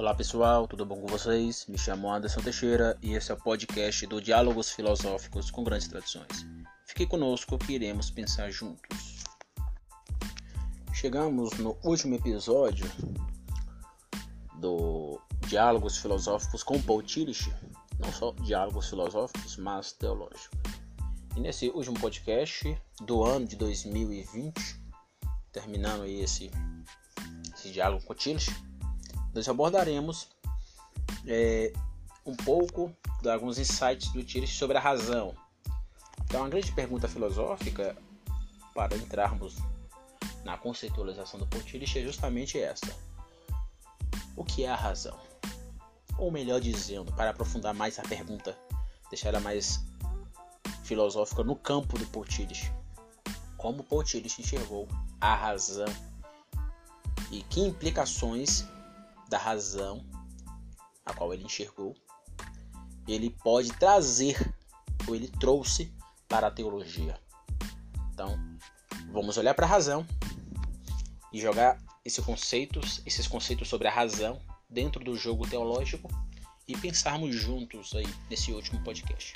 Olá pessoal, tudo bom com vocês? Me chamo Anderson Teixeira e esse é o podcast do Diálogos Filosóficos com Grandes Tradições. Fique conosco que iremos pensar juntos. Chegamos no último episódio do Diálogos Filosóficos com Paul Tillich, não só diálogos filosóficos, mas teológicos. E nesse último podcast do ano de 2020, terminando esse, esse diálogo com Tillich, nós abordaremos é, um pouco de alguns insights do Tillich sobre a razão. Então, a grande pergunta filosófica para entrarmos na conceitualização do Paul Tillich é justamente essa: o que é a razão? Ou melhor dizendo, para aprofundar mais a pergunta, deixar ela mais filosófica no campo do Paul Tillich, como Paul Tillich enxergou a razão e que implicações da razão a qual ele enxergou, ele pode trazer ou ele trouxe para a teologia. Então, vamos olhar para a razão e jogar esses conceitos, esses conceitos sobre a razão dentro do jogo teológico e pensarmos juntos aí nesse último podcast.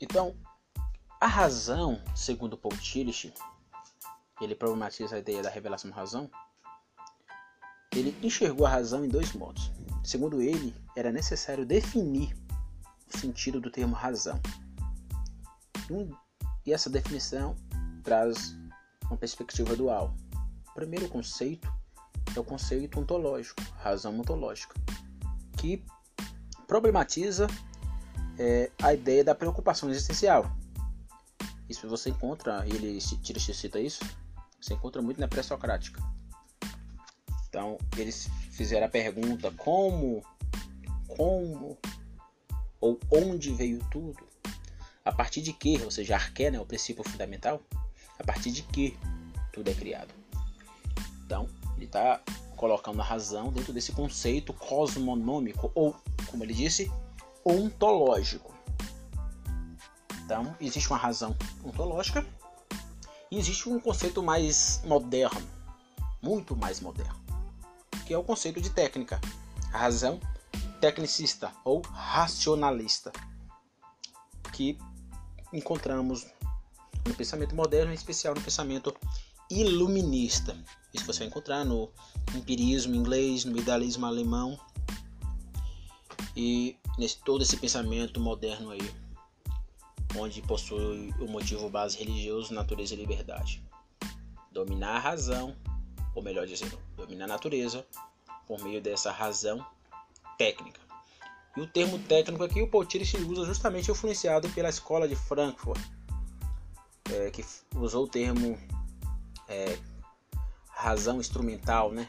Então, a razão, segundo Paul Tillich, ele problematiza a ideia da revelação razão, ele enxergou a razão em dois modos. Segundo ele, era necessário definir o sentido do termo razão. E essa definição traz uma perspectiva dual. O primeiro conceito é o conceito ontológico, razão ontológica, que problematiza é, a ideia da preocupação existencial. Isso você encontra, ele tira cita isso, você encontra muito na pré-socrática. Então, eles fizeram a pergunta como, como ou onde veio tudo? A partir de que, ou seja, arqué, né, o princípio fundamental, a partir de que tudo é criado. Então, ele está colocando a razão dentro desse conceito cosmonômico, ou, como ele disse, ontológico. Então, existe uma razão ontológica e existe um conceito mais moderno, muito mais moderno, que é o conceito de técnica, razão tecnicista ou racionalista, que encontramos no pensamento moderno, em especial no pensamento iluminista. Isso você vai encontrar no empirismo inglês, no idealismo alemão e nesse todo esse pensamento moderno aí, onde possui o motivo base religioso, natureza e liberdade. Dominar a razão ou melhor dizendo, dominar a natureza por meio dessa razão técnica. E o termo técnico aqui o Poutillich usa justamente influenciado pela escola de Frankfurt, é, que usou o termo é, razão instrumental, né?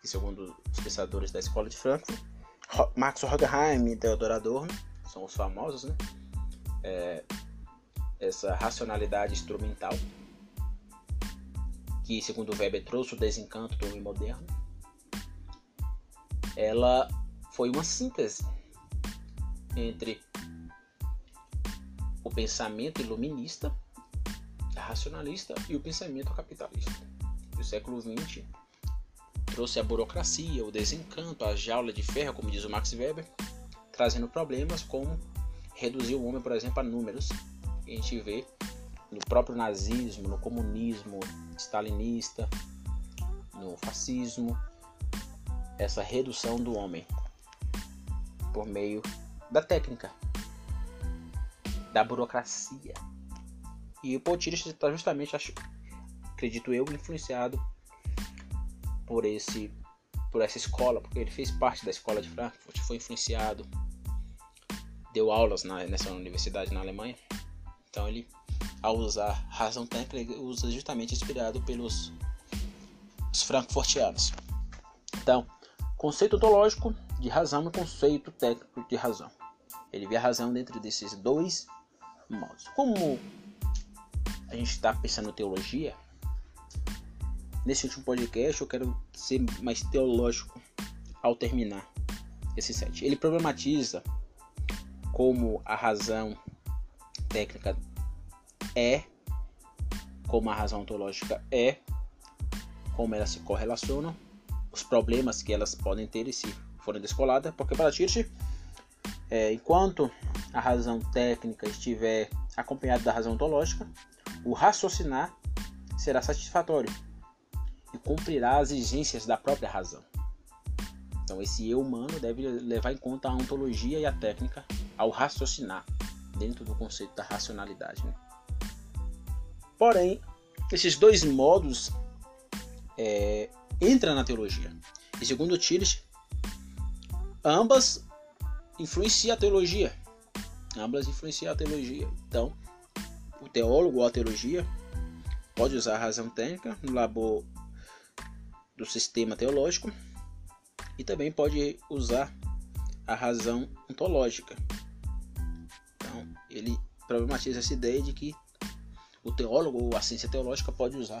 Que segundo os pensadores da escola de Frankfurt, Max Horkheim e Theodor Adorno são os famosos, né? É, essa racionalidade instrumental que segundo Weber trouxe o desencanto do homem moderno, ela foi uma síntese entre o pensamento iluminista, racionalista e o pensamento capitalista. O século XX trouxe a burocracia, o desencanto, a jaula de ferro, como diz o Max Weber, trazendo problemas como reduzir o homem, por exemplo, a números. A gente vê no próprio nazismo, no comunismo stalinista, no fascismo, essa redução do homem por meio da técnica, da burocracia. E o Potiris está justamente, acho, acredito eu, influenciado por esse por essa escola, porque ele fez parte da escola de Frankfurt, foi influenciado, deu aulas na, nessa universidade na Alemanha. Então ele ao usar razão técnica, usa justamente inspirado pelos frankfurtianos. Então, conceito ontológico de razão e conceito técnico de razão. Ele vê a razão dentro desses dois modos. Como a gente está pensando em teologia, nesse último podcast eu quero ser mais teológico ao terminar esse set. Ele problematiza como a razão técnica é, como a razão ontológica é, como elas se correlacionam, os problemas que elas podem ter se forem descoladas, porque para Tirch, é, enquanto a razão técnica estiver acompanhada da razão ontológica, o raciocinar será satisfatório e cumprirá as exigências da própria razão. Então, esse eu humano deve levar em conta a ontologia e a técnica ao raciocinar dentro do conceito da racionalidade. Né? Porém, esses dois modos é, entram na teologia. E segundo Tires, ambas influenciam a teologia. Ambas influenciam a teologia. Então, o teólogo ou a teologia pode usar a razão técnica no labor do sistema teológico e também pode usar a razão ontológica. Então, ele problematiza essa ideia de que o teólogo ou a ciência teológica pode usar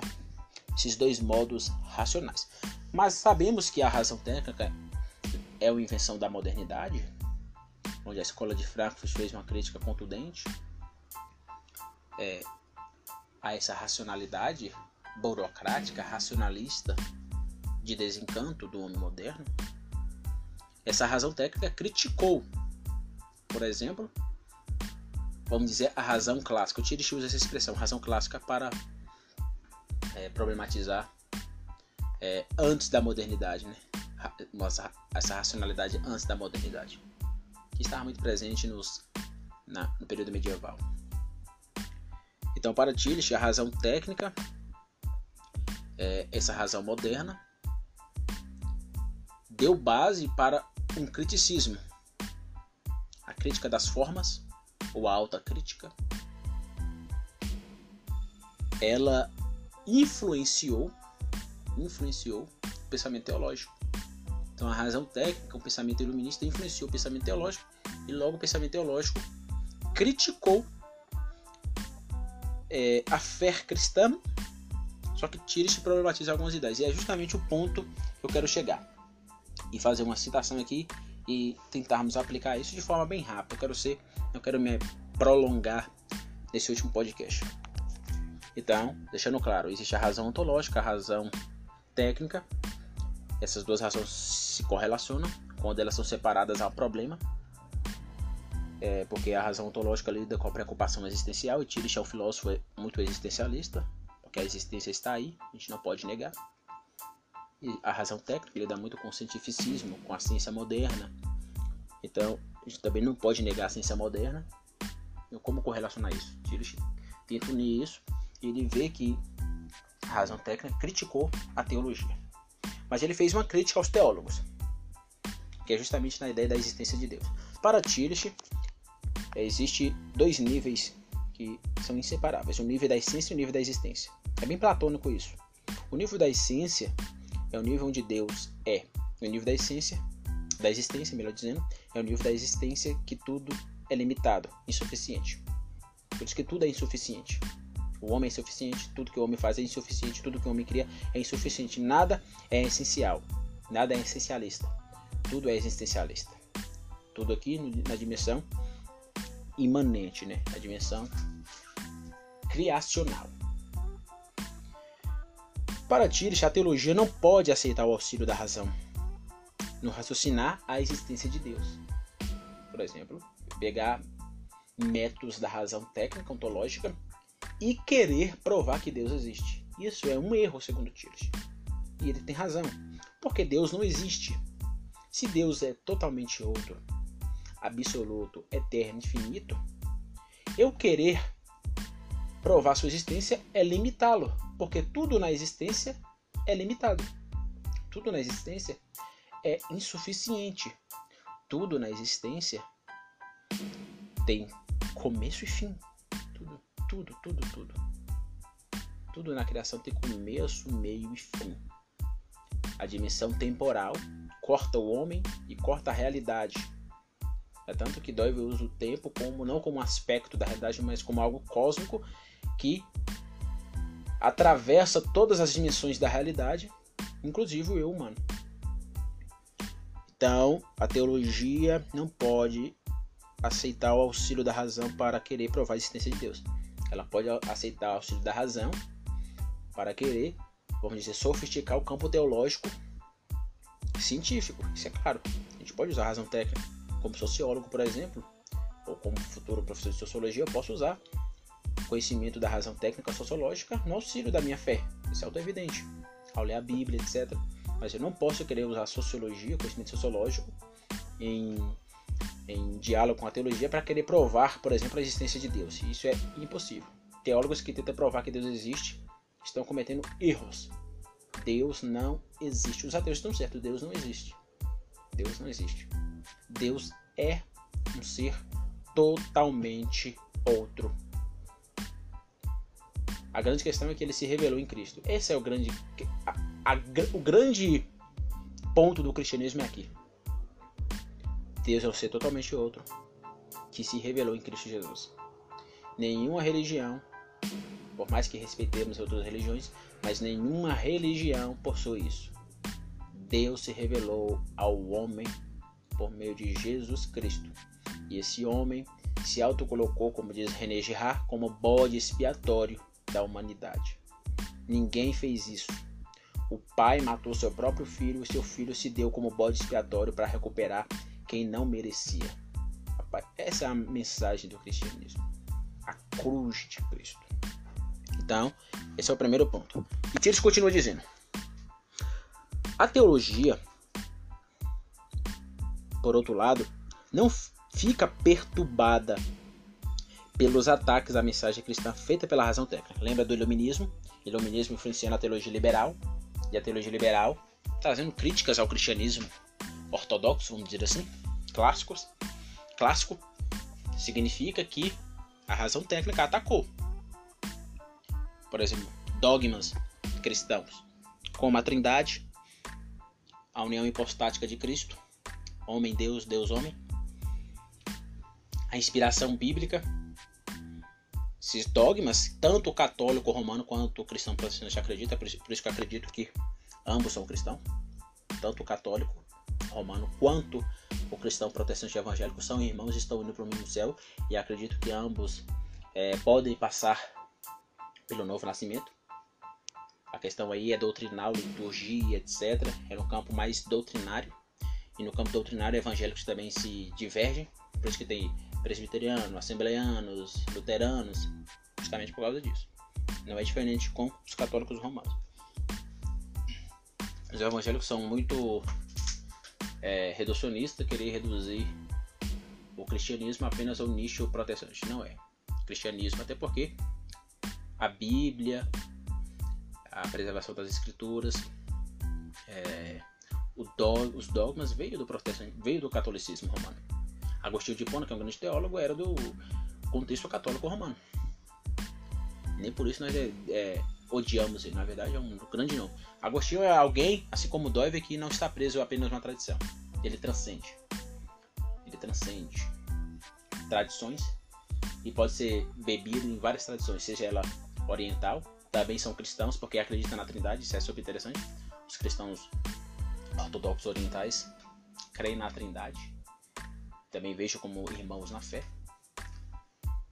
esses dois modos racionais. Mas sabemos que a razão técnica é uma invenção da modernidade, onde a escola de Frankfurt fez uma crítica contundente é, a essa racionalidade burocrática, racionalista de desencanto do homem moderno. Essa razão técnica criticou, por exemplo, vamos dizer, a razão clássica. O Tirich usa essa expressão, razão clássica, para é, problematizar é, antes da modernidade, né? Nossa, essa racionalidade antes da modernidade, que estava muito presente nos, na, no período medieval. Então, para Tillich, a razão técnica é essa razão moderna deu base para um criticismo, a crítica das formas ou a alta crítica. Ela influenciou, influenciou o pensamento teológico. Então a razão técnica, o pensamento iluminista influenciou o pensamento teológico e logo o pensamento teológico criticou é, a fé cristã, só que tira-se problematiza algumas ideias. E é justamente o ponto que eu quero chegar. E fazer uma citação aqui e tentarmos aplicar isso de forma bem rápida. Eu quero ser, eu quero me prolongar nesse último podcast. Então, deixando claro, existe a razão ontológica, a razão técnica. Essas duas razões se correlacionam. Quando elas são separadas, um problema. É, porque a razão ontológica lida com a preocupação existencial e Tillich é um filósofo muito existencialista, porque a existência está aí, a gente não pode negar. E a razão técnica lida muito com o cientificismo, com a ciência moderna. Então, a gente também não pode negar a ciência moderna. Então, como correlacionar isso? Tillich tenta unir isso e ele vê que a razão técnica criticou a teologia. Mas ele fez uma crítica aos teólogos, que é justamente na ideia da existência de Deus. Para Tillich, existe dois níveis que são inseparáveis: o nível da essência e o nível da existência. É bem platônico isso. O nível da essência é o nível onde Deus é. O nível da essência, da existência, melhor dizendo, é o nível da existência que tudo é limitado, insuficiente. Por isso que tudo é insuficiente. O homem é insuficiente, tudo que o homem faz é insuficiente, tudo que o homem cria é insuficiente. Nada é essencial, nada é essencialista. Tudo é existencialista. Tudo aqui na dimensão imanente, né? A dimensão criacional. Para Tires, a teologia não pode aceitar o auxílio da razão no raciocinar a existência de Deus. Por exemplo, pegar métodos da razão técnica ontológica e querer provar que Deus existe. Isso é um erro, segundo Tires. E ele tem razão, porque Deus não existe. Se Deus é totalmente outro, absoluto, eterno, infinito, eu querer provar sua existência é limitá-lo, porque tudo na existência é limitado. Tudo na existência é insuficiente. Tudo na existência tem começo e fim. Tudo, tudo, tudo, tudo. Tudo na criação tem começo, meio e fim. A dimensão temporal corta o homem e corta a realidade é tanto que Dói usa o tempo como não como um aspecto da realidade, mas como algo cósmico que atravessa todas as dimensões da realidade, inclusive o eu humano. Então, a teologia não pode aceitar o auxílio da razão para querer provar a existência de Deus. Ela pode aceitar o auxílio da razão para querer, vamos dizer, sofisticar o campo teológico científico, isso é claro. A gente pode usar a razão técnica. Como sociólogo, por exemplo, ou como futuro professor de sociologia, eu posso usar conhecimento da razão técnica sociológica no auxílio da minha fé. Isso é auto-evidente. Ao ler a Bíblia, etc. Mas eu não posso querer usar sociologia, conhecimento sociológico, em, em diálogo com a teologia para querer provar, por exemplo, a existência de Deus. Isso é impossível. Teólogos que tentam provar que Deus existe estão cometendo erros. Deus não existe. Os ateus estão certos, Deus não existe. Deus não existe. Deus é um ser totalmente outro. A grande questão é que ele se revelou em Cristo. Esse é o grande, a, a, o grande ponto do cristianismo é aqui. Deus é um ser totalmente outro que se revelou em Cristo Jesus. Nenhuma religião, por mais que respeitemos outras religiões, mas nenhuma religião possui isso. Deus se revelou ao homem por meio de Jesus Cristo. E esse homem se autocolocou, como diz René Girard, como bode expiatório da humanidade. Ninguém fez isso. O pai matou seu próprio filho e seu filho se deu como bode expiatório para recuperar quem não merecia. Essa é a mensagem do cristianismo. A cruz de Cristo. Então, esse é o primeiro ponto. E Tires continua dizendo: a teologia, por outro lado, não fica perturbada pelos ataques à mensagem cristã feita pela razão técnica. Lembra do iluminismo? Iluminismo influenciando a teologia liberal e a teologia liberal trazendo críticas ao cristianismo ortodoxo, vamos dizer assim, clássicos. Clássico significa que a razão técnica atacou. Por exemplo, dogmas cristãos, como a Trindade, a união hipostática de Cristo, homem-deus, Deus-homem, a inspiração bíblica, esses dogmas, tanto o católico romano quanto o cristão protestante acredita, por isso que eu acredito que ambos são cristãos, tanto o católico romano quanto o cristão protestante evangélico são irmãos estão indo para o mesmo céu e acredito que ambos é, podem passar pelo novo nascimento. A questão aí é doutrinal, liturgia, etc. É no campo mais doutrinário. E no campo doutrinário, evangélicos também se divergem. Por isso que tem presbiterianos, assembleianos, luteranos, justamente por causa disso. Não é diferente com os católicos romanos. Os evangélicos são muito é, reducionistas, querer reduzir o cristianismo apenas ao nicho protestante. Não é. Cristianismo, até porque a Bíblia, a preservação das escrituras, é, do, os dogmas veio do veio do catolicismo romano. Agostinho de Hipona, que é um grande teólogo, era do contexto católico romano. Nem por isso nós é, é, odiamos ele, na verdade é um grande não. Agostinho é alguém, assim como Doive, que não está preso apenas a uma tradição. Ele transcende. Ele transcende tradições e pode ser bebido em várias tradições, seja ela oriental, também são cristãos porque acreditam na Trindade, isso é super interessante. Os cristãos ortodoxos orientais creem na Trindade também vejo como irmãos na fé.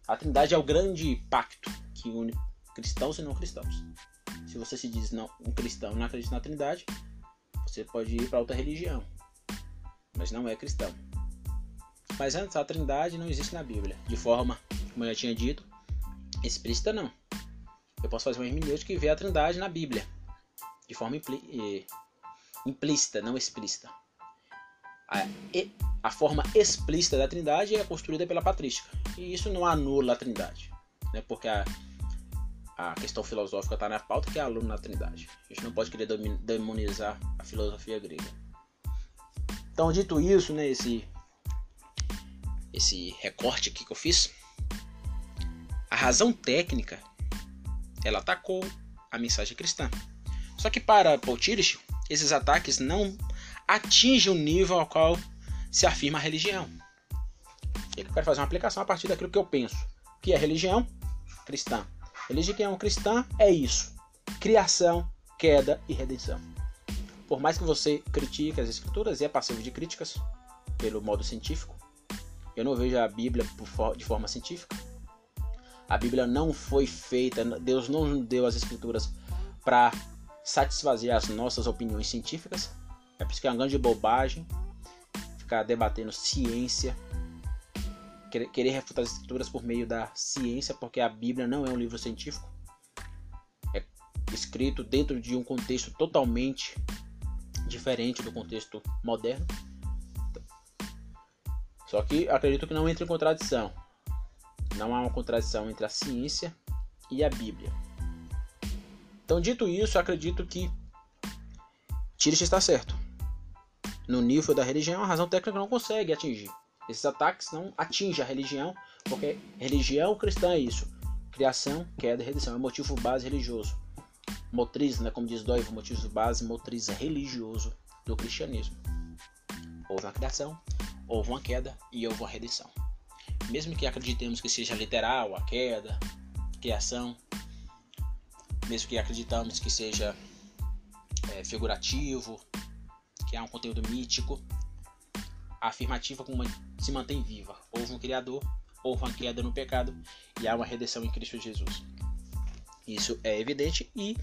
A Trindade é o grande pacto que une cristãos e não cristãos. Se você se diz não, um cristão não acredita na Trindade, você pode ir para outra religião, mas não é cristão. Mas antes, a Trindade não existe na Bíblia, de forma, como eu já tinha dito, explícita não. Eu posso fazer uma hermenêutica e ver a Trindade na Bíblia, de forma implícita, não explícita. A, a forma explícita da Trindade é construída pela patrística. E isso não anula a Trindade, né? porque a, a questão filosófica está na pauta que é aluno na Trindade. A gente não pode querer demonizar a filosofia grega. Então, dito isso, né, esse, esse recorte aqui que eu fiz, a razão técnica ela atacou a mensagem cristã. Só que para Paul Tillich, esses ataques não atingem o nível ao qual se afirma a religião. Eu quero fazer uma aplicação a partir daquilo que eu penso, que é religião cristã. Religião cristã é isso: criação, queda e redenção. Por mais que você critique as escrituras e é passivo de críticas pelo modo científico, eu não vejo a Bíblia de forma científica. A Bíblia não foi feita, Deus não deu as escrituras para satisfazer as nossas opiniões científicas É por isso que é uma grande bobagem ficar debatendo ciência, querer refutar as escrituras por meio da ciência, porque a Bíblia não é um livro científico. É escrito dentro de um contexto totalmente diferente do contexto moderno. Só que acredito que não entra em contradição. Não há uma contradição entre a ciência e a Bíblia. Então, dito isso, acredito que Tirish está certo. No nível da religião, a razão técnica não consegue atingir. Esses ataques não atingem a religião, porque religião cristã é isso. Criação, queda e redenção. É motivo base religioso. Motriz, né, como diz Doivo, motivo base, motriz religioso do cristianismo. Houve uma criação, houve uma queda e houve uma redenção. Mesmo que acreditemos que seja literal a queda, criação, mesmo que acreditamos que seja é, figurativo, que é um conteúdo mítico, a afirmativa se mantém viva. Houve um Criador, houve uma queda no pecado e há uma redenção em Cristo Jesus. Isso é evidente e,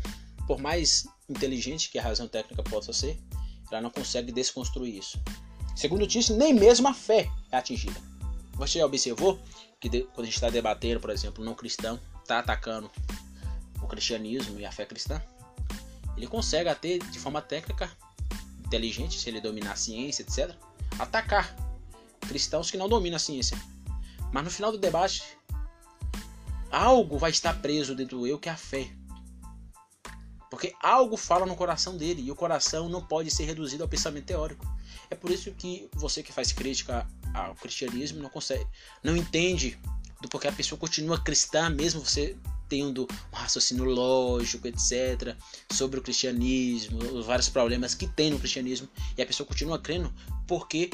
por mais inteligente que a razão técnica possa ser, ela não consegue desconstruir isso. Segundo disse, nem mesmo a fé é atingida. Você observou que quando a gente está debatendo, por exemplo, um não cristão está atacando o cristianismo e a fé cristã, ele consegue até de forma técnica, inteligente, se ele dominar a ciência, etc., atacar cristãos que não dominam a ciência. Mas no final do debate, algo vai estar preso dentro do eu que é a fé. Porque algo fala no coração dele e o coração não pode ser reduzido ao pensamento teórico. É por isso que você que faz crítica ao cristianismo não consegue, não entende do porquê a pessoa continua cristã mesmo você tendo um raciocínio lógico, etc, sobre o cristianismo, os vários problemas que tem no cristianismo e a pessoa continua crendo porque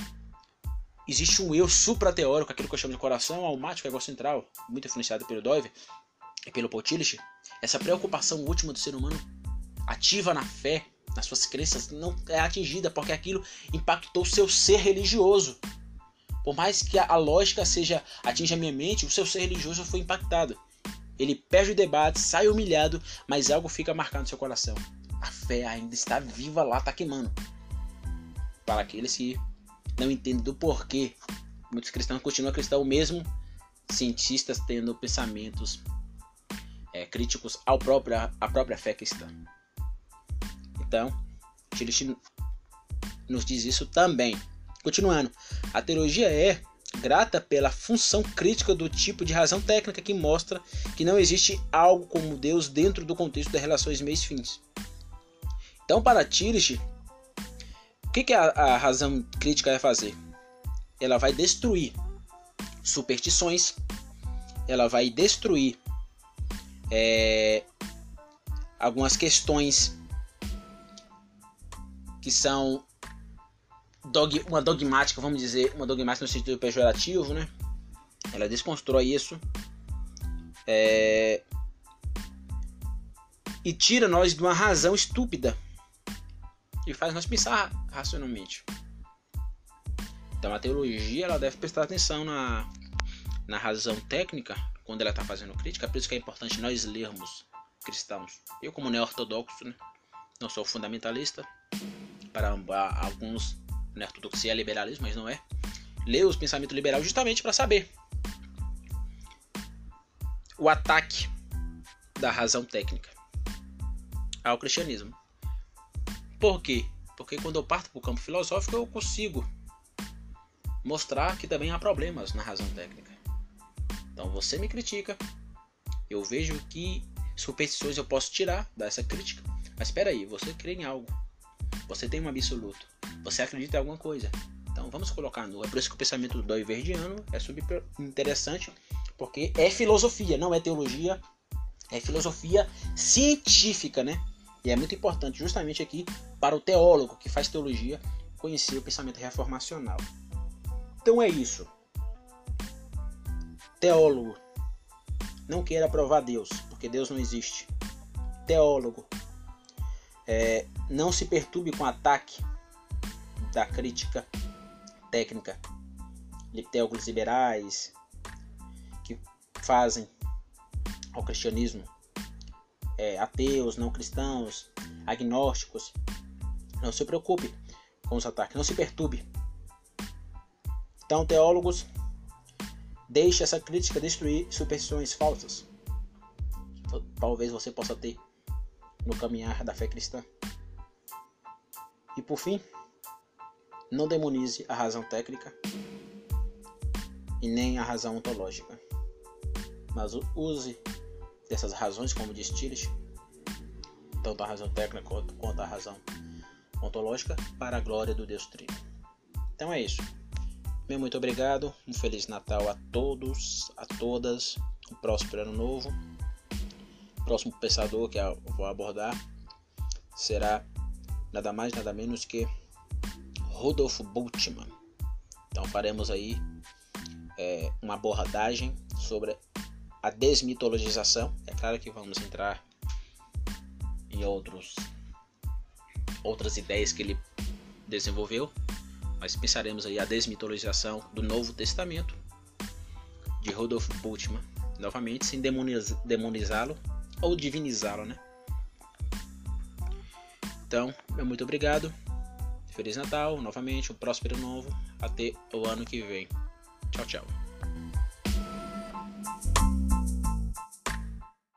existe um eu suprateórico, aquilo que eu chamo de coração almático, ego central, muito influenciado pelo Doiver e pelo Potilich. Essa preocupação última do ser humano ativa na fé, nas suas crenças, não é atingida porque aquilo impactou o seu ser religioso. Por mais que a lógica seja atinja a minha mente, o seu ser religioso foi impactado. Ele perde o debate, sai humilhado, mas algo fica marcado no seu coração. A fé ainda está viva lá, está queimando. Para aqueles que não entendem do porquê, muitos cristãos continuam cristãos mesmo, cientistas tendo pensamentos é, críticos ao próprio, à própria fé cristã. Então, Tillich nos diz isso também. Continuando, a teologia é grata pela função crítica do tipo de razão técnica que mostra que não existe algo como Deus dentro do contexto das relações meios-fins. Então, para Tillich, o que, que a, a razão crítica vai fazer? Ela vai destruir superstições, ela vai destruir é, algumas questões que são dog, uma dogmática, vamos dizer, uma dogmática no sentido pejorativo, né? Ela desconstrói isso é, e tira nós de uma razão estúpida e faz nós pensar racionalmente. Então a teologia ela deve prestar atenção na, na razão técnica quando ela está fazendo crítica, por isso que é importante nós lermos cristãos. Eu como neo-ortodoxo, né? não sou fundamentalista, para alguns né, ortodoxia é liberalismo, mas não é. Ler os pensamentos liberais justamente para saber o ataque da razão técnica ao cristianismo. Por quê? Porque quando eu parto para o campo filosófico eu consigo mostrar que também há problemas na razão técnica. Então você me critica, eu vejo que superstições eu posso tirar dessa crítica, mas espera aí, você crê em algo você tem um absoluto. Você acredita em alguma coisa. Então vamos colocar no. É por isso que o pensamento do Verdiano é super interessante, porque é filosofia, não é teologia, é filosofia científica, né? E é muito importante, justamente aqui, para o teólogo que faz teologia, conhecer o pensamento reformacional. Então é isso. Teólogo, não queira provar Deus, porque Deus não existe. Teólogo, é, não se perturbe com ataque da crítica técnica teólogos liberais que fazem ao cristianismo é, ateus, não cristãos, agnósticos. Não se preocupe, com os ataques. Não se perturbe. Então, teólogos, deixe essa crítica destruir superstições falsas. Talvez você possa ter no caminhar da fé cristã. E por fim, não demonize a razão técnica e nem a razão ontológica, mas use dessas razões, como Tillich, tanto a razão técnica quanto a razão ontológica, para a glória do Deus Trino. Então é isso. Meu muito obrigado, um Feliz Natal a todos, a todas, um próspero ano novo. O próximo pensador que eu vou abordar será nada mais, nada menos que Rodolfo Bultmann. Então faremos aí é, uma abordagem sobre a desmitologização. É claro que vamos entrar em outros outras ideias que ele desenvolveu, mas pensaremos aí a desmitologização do Novo Testamento de Rodolfo Bultmann, novamente sem demonizá-lo ou divinizá-lo, né? Então, muito obrigado. Feliz Natal, novamente, um próspero novo. Até o ano que vem. Tchau, tchau.